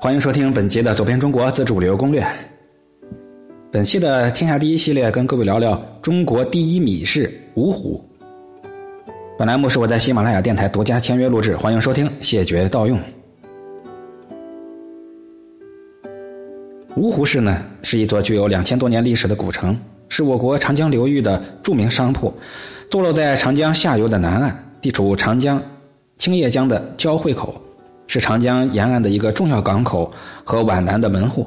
欢迎收听本期的《走遍中国自助旅游攻略》。本期的天下第一系列，跟各位聊聊中国第一米市芜湖。本栏目是我在喜马拉雅电台独家签约录制，欢迎收听，谢绝盗用。芜湖市呢，是一座具有两千多年历史的古城，是我国长江流域的著名商铺，坐落在长江下游的南岸，地处长江、青叶江的交汇口。是长江沿岸的一个重要港口和皖南的门户。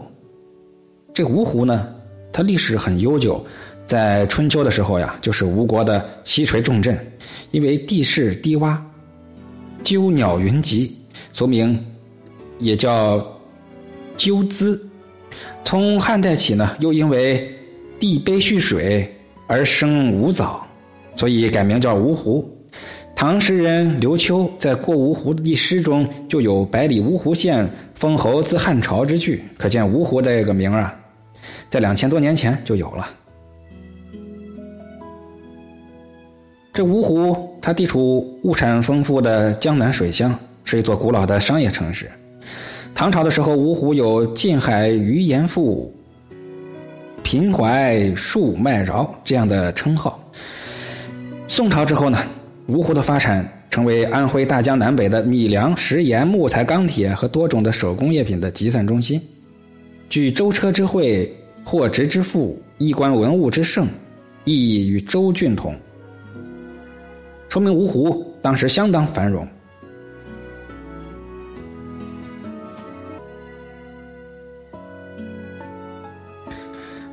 这芜湖呢，它历史很悠久，在春秋的时候呀，就是吴国的西陲重镇，因为地势低洼，鸠鸟云集，俗名也叫鸠兹。从汉代起呢，又因为地卑蓄水而生吴藻，所以改名叫芜湖。唐诗人刘秋在《过芜湖的》一诗中就有“百里芜湖县，封侯自汉朝”之句，可见芜湖这个名啊，在两千多年前就有了。这芜湖它地处物产丰富的江南水乡，是一座古老的商业城市。唐朝的时候，芜湖有“近海鱼盐富，平淮树麦饶”这样的称号。宋朝之后呢？芜湖的发展成为安徽大江南北的米粮、食盐、木材、钢铁和多种的手工业品的集散中心。据舟车之会、货殖之富、衣冠文物之盛，亦与州郡同，说明芜湖当时相当繁荣。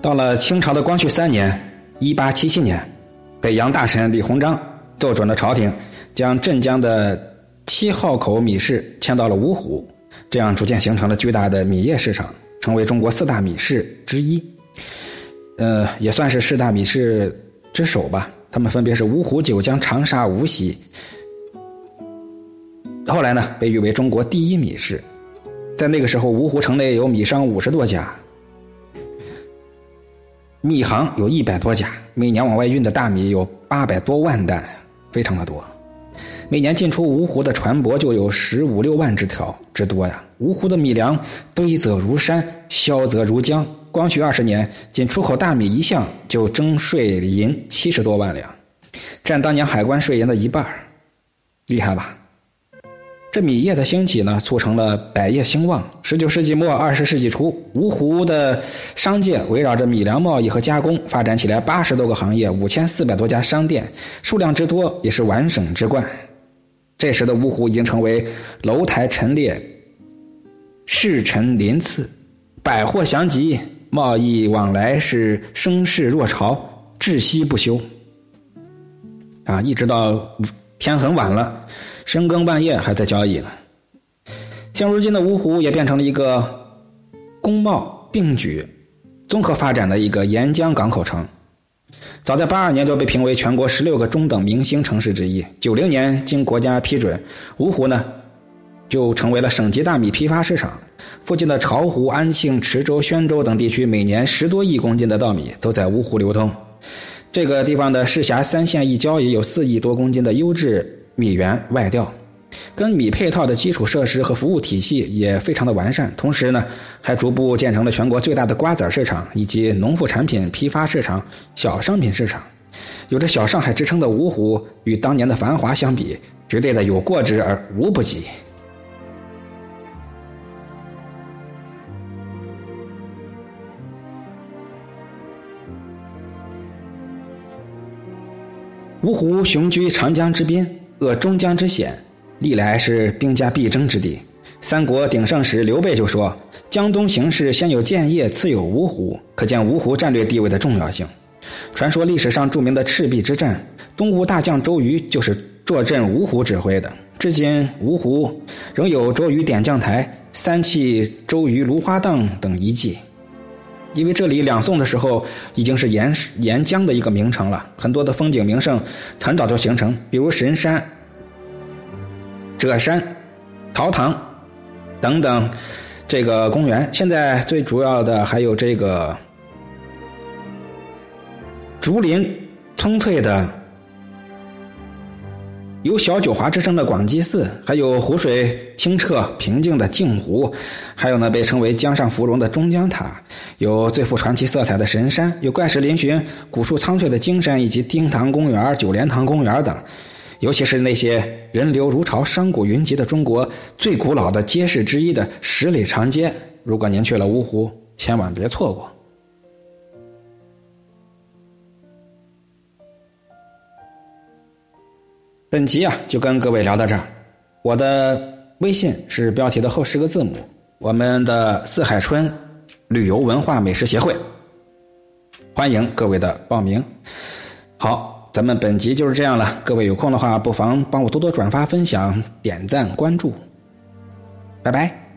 到了清朝的光绪三年（一八七七年），北洋大臣李鸿章。奏准了朝廷，将镇江的七号口米市迁到了芜湖，这样逐渐形成了巨大的米业市场，成为中国四大米市之一。呃，也算是四大米市之首吧。他们分别是芜湖、九江、长沙、无锡。后来呢，被誉为中国第一米市。在那个时候，芜湖城内有米商五十多家，米行有一百多家，每年往外运的大米有八百多万担。非常的多，每年进出芜湖的船舶就有十五六万只条之多呀。芜湖的米粮堆则如山，销则如江。光绪二十年，仅出口大米一项就征税银七十多万两，占当年海关税银的一半厉害吧？这米业的兴起呢，促成了百业兴旺。十九世纪末二十世纪初，芜湖的商界围绕着米粮贸易和加工发展起来，八十多个行业，五千四百多家商店，数量之多也是皖省之冠。这时的芜湖已经成为楼台陈列、市陈鳞次、百货祥集，贸易往来是声势若潮，窒息不休。啊，一直到天很晚了。深更半夜还在交易呢。现如今的芜湖也变成了一个工贸并举、综合发展的一个沿江港口城。早在八二年就被评为全国十六个中等明星城市之一。九零年经国家批准，芜湖呢就成为了省级大米批发市场。附近的巢湖、安庆、池州、宣州等地区，每年十多亿公斤的稻米都在芜湖流通。这个地方的市辖三县一郊也有四亿多公斤的优质。米源外调，跟米配套的基础设施和服务体系也非常的完善。同时呢，还逐步建成了全国最大的瓜子市场以及农副产品批发市场、小商品市场。有着“小上海”之称的芜湖，与当年的繁华相比，绝对的有过之而无不及。芜湖雄居长江之滨。扼中江之险，历来是兵家必争之地。三国鼎盛时，刘备就说：“江东形势先有建业，次有芜湖。”可见芜湖战略地位的重要性。传说历史上著名的赤壁之战，东吴大将周瑜就是坐镇芜湖指挥的。至今，芜湖仍有周瑜点将台、三气周瑜芦花荡等遗迹。因为这里两宋的时候已经是沿沿江的一个名城了，很多的风景名胜很早就形成，比如神山、赭山、陶塘等等这个公园。现在最主要的还有这个竹林葱翠的有小九华之称的广济寺，还有湖水清澈平静的镜湖，还有呢被称为江上芙蓉的中江塔，有最富传奇色彩的神山，有怪石嶙峋、古树苍翠的金山，以及丁塘公园、九莲塘公园等。尤其是那些人流如潮、商贾云集的中国最古老的街市之一的十里长街，如果您去了芜湖，千万别错过。本集啊，就跟各位聊到这儿。我的微信是标题的后十个字母。我们的四海春旅游文化美食协会，欢迎各位的报名。好，咱们本集就是这样了。各位有空的话，不妨帮我多多转发、分享、点赞、关注。拜拜。